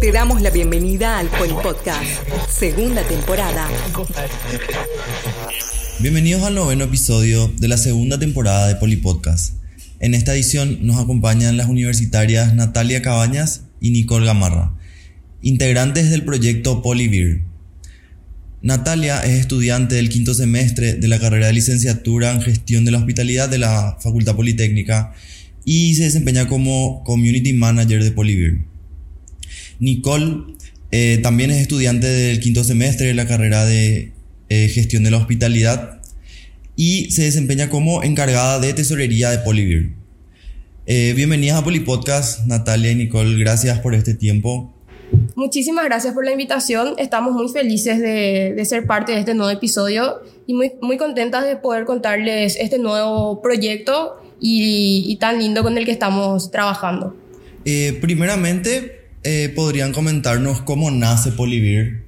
Te damos la bienvenida al Podcast, segunda temporada. Bienvenidos al noveno episodio de la segunda temporada de Poli Podcast. En esta edición nos acompañan las universitarias Natalia Cabañas y Nicole Gamarra, integrantes del proyecto Polivir. Natalia es estudiante del quinto semestre de la carrera de licenciatura en gestión de la hospitalidad de la Facultad Politécnica y se desempeña como Community Manager de Polivir. Nicole eh, también es estudiante del quinto semestre de la carrera de eh, gestión de la hospitalidad y se desempeña como encargada de tesorería de Polivir. Eh, bienvenidas a Polipodcast, Natalia y Nicole, gracias por este tiempo. Muchísimas gracias por la invitación, estamos muy felices de, ser parte de este nuevo episodio y muy, muy contentas de poder contarles este nuevo proyecto y, y tan lindo con el que estamos trabajando. primeramente, eh, podrían comentarnos cómo nace Polivir.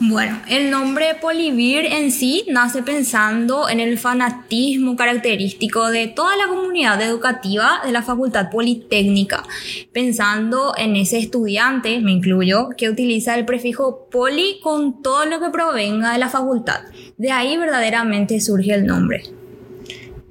Bueno, el nombre Polivir en sí nace pensando en el fanatismo característico de toda la comunidad educativa de la Facultad Politécnica, pensando en ese estudiante, me incluyo, que utiliza el prefijo poli con todo lo que provenga de la facultad. De ahí verdaderamente surge el nombre.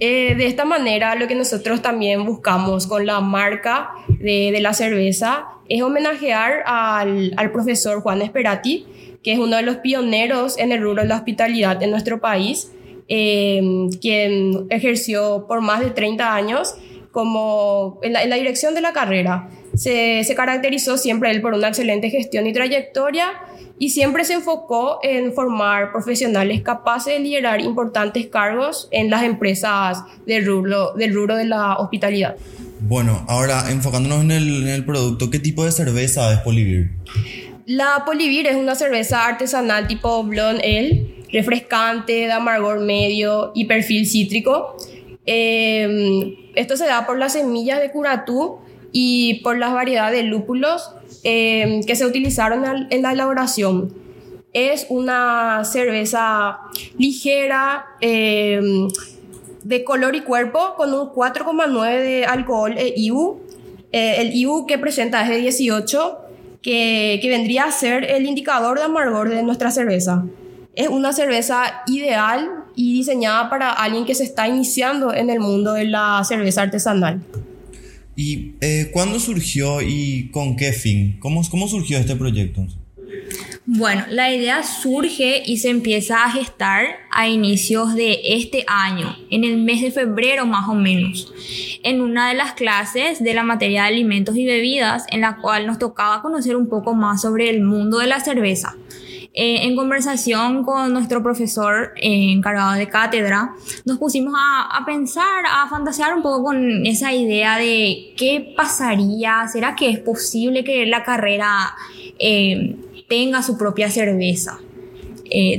Eh, de esta manera, lo que nosotros también buscamos con la marca de, la cerveza es homenajear al, profesor Juan Esperati, que es uno de los pioneros en el rubro de la hospitalidad en nuestro país, eh, quien ejerció por más de 30 años como en la dirección de la carrera. Se, se, caracterizó siempre él por una excelente gestión y trayectoria y siempre se enfocó en formar profesionales capaces de liderar importantes cargos en las empresas del rubro, del rubro de la hospitalidad. Bueno, ahora enfocándonos en el, en el producto, ¿qué tipo de cerveza es Polivir? La Polivir es una cerveza artesanal tipo Blonde Ale, refrescante, de amargor medio y perfil cítrico. Eh, esto se da por las semillas de curatú y por las variedades de lúpulos eh, que se utilizaron en la elaboración. Es una cerveza ligera, eh, de color y cuerpo, con un 4,9 de alcohol e IBU. Eh, el IBU que presenta es de 18, que, que vendría a ser el indicador de amargor de nuestra cerveza. Es una cerveza ideal y diseñada para alguien que se está iniciando en el mundo de la cerveza artesanal. ¿Y eh, cuándo surgió y con qué fin? ¿Cómo, cómo surgió este proyecto? Bueno, la idea surge y se empieza a gestar a inicios de este año, en el mes de febrero más o menos, en una de las clases de la materia de alimentos y bebidas, en la cual nos tocaba conocer un poco más sobre el mundo de la cerveza. Eh, en conversación con nuestro profesor eh, encargado de cátedra, nos pusimos a, a, pensar, a fantasear un poco con esa idea de qué pasaría, será que es posible que la carrera eh, tenga su propia cerveza.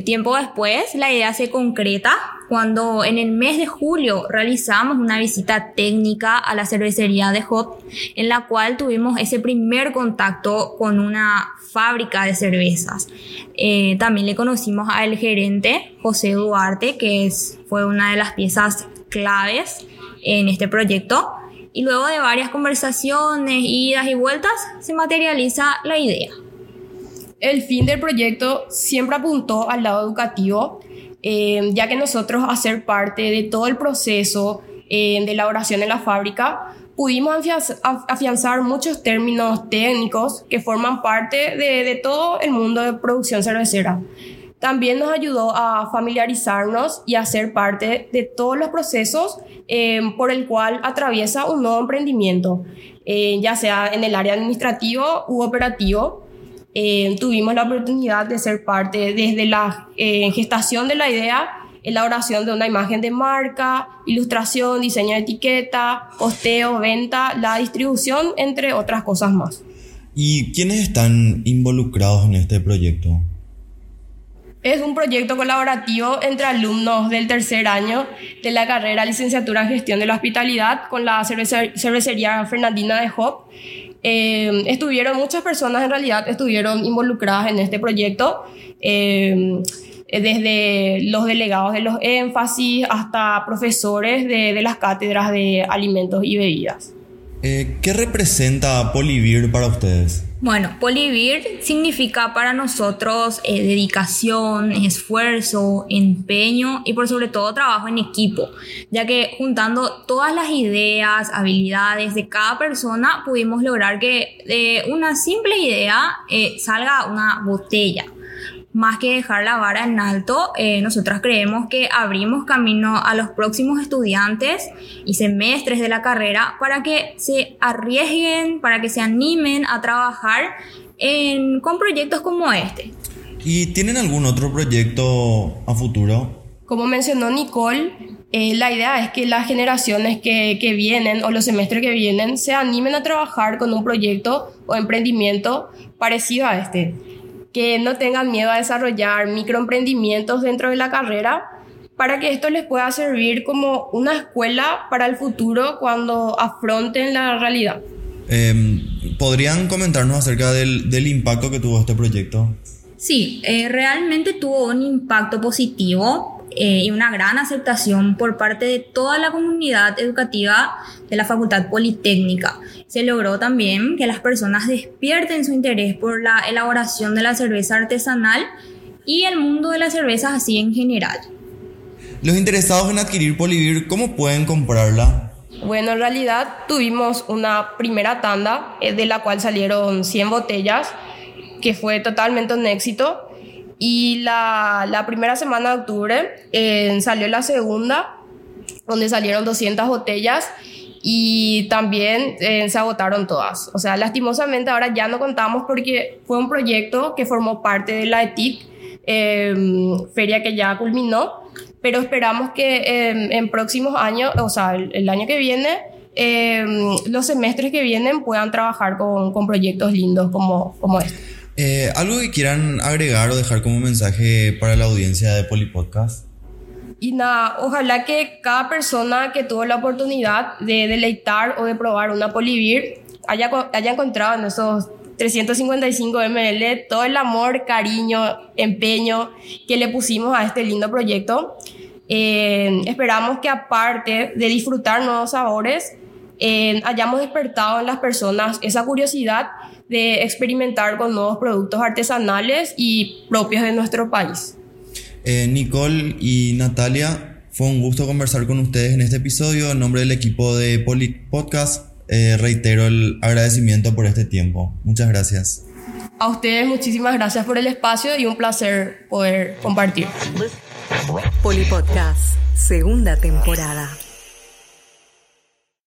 tiempo después, la idea se concreta cuando en el mes de julio realizamos una visita técnica a la cervecería de Hop, en la cual tuvimos ese primer contacto con una fábrica de cervezas. Eh, también le conocimos al gerente José Duarte, que es, fue una de las piezas claves en este proyecto. Y luego de varias conversaciones, idas y vueltas, se materializa la idea. El fin del proyecto siempre apuntó al lado educativo, eh, ya que nosotros hacer parte de todo el proceso eh, de elaboración en la fábrica pudimos afianzar muchos términos técnicos que forman parte de, todo el mundo de producción cervecera. También nos ayudó a familiarizarnos y a ser parte de todos los procesos eh, por el cual atraviesa un nuevo emprendimiento, eh, ya sea en el área administrativo u operativo. Eh, tuvimos la oportunidad de ser parte desde la eh, gestación de la idea elaboración de una imagen de marca, ilustración, diseño de etiqueta, posteo, venta, la distribución, entre otras cosas más. ¿Y quiénes están involucrados en este proyecto? Es un proyecto colaborativo entre alumnos del tercer año de la carrera Licenciatura en Gestión de la Hospitalidad con la cervecería Fernandina de Hop. Eh, estuvieron muchas personas en realidad estuvieron involucradas en este proyecto. Eh, desde los delegados de los énfasis hasta profesores de, de las cátedras de alimentos y bebidas. Eh, ¿Qué representa Polivir para ustedes? Bueno, Polivir significa para nosotros eh, dedicación, esfuerzo, empeño y por sobre todo trabajo en equipo, ya que juntando todas las ideas, habilidades de cada persona pudimos lograr que de una simple idea eh, salga una botella más que dejar la vara en alto, eh, nosotros creemos que abrimos camino a los próximos estudiantes y semestres de la carrera para que se arriesguen, para que se animen a trabajar con proyectos como este. ¿Y tienen algún otro proyecto a futuro? Como mencionó Nicole, eh, la idea es que las generaciones que, que, vienen o los semestres que vienen se animen a trabajar con un proyecto o emprendimiento parecido a este que no tengan miedo a desarrollar microemprendimientos dentro de la carrera para que esto les pueda servir como una escuela para el futuro cuando afronten la realidad. Em, ¿Podrían comentarnos acerca del, del, impacto que tuvo este proyecto? Sí, eh, realmente tuvo un impacto positivo eh, y una gran aceptación por parte de toda la comunidad educativa de la Facultad Politécnica. Se logró también que las personas despierten su interés por la elaboración de la cerveza artesanal y el mundo de las cervezas así en general. Los interesados en adquirir Polivir, ¿cómo pueden comprarla? Bueno, en realidad tuvimos una primera tanda eh, de la cual salieron 100 botellas, que fue totalmente un éxito. Y la, la primera semana de octubre eh, salió la segunda, donde salieron 200 botellas y también eh, se agotaron todas. O sea, lastimosamente ahora ya no contamos porque fue un proyecto que formó parte de la ETIC, eh, feria que ya culminó, pero esperamos que en próximos años, o sea, el, año que viene, los semestres que vienen puedan trabajar con, con proyectos lindos como, como este. Eh, ¿Algo que quieran agregar o dejar como mensaje para la audiencia de Polipodcast? Y nada, ojalá que cada persona que tuvo la oportunidad de deleitar o de probar una Polivir haya, haya encontrado en esos 355 ml todo el amor, cariño, empeño que le pusimos a este lindo proyecto. Eh, esperamos que aparte de disfrutar nuevos sabores, eh, hayamos despertado en las personas esa curiosidad de experimentar con nuevos productos artesanales y propios de nuestro país. Eh, Nicole y Natalia, fue un gusto conversar con ustedes en este episodio. En nombre del equipo de Polit Podcast, eh, reitero el agradecimiento por este tiempo. Muchas gracias. A ustedes muchísimas gracias por el espacio y un placer poder compartir. Polipodcast, segunda temporada.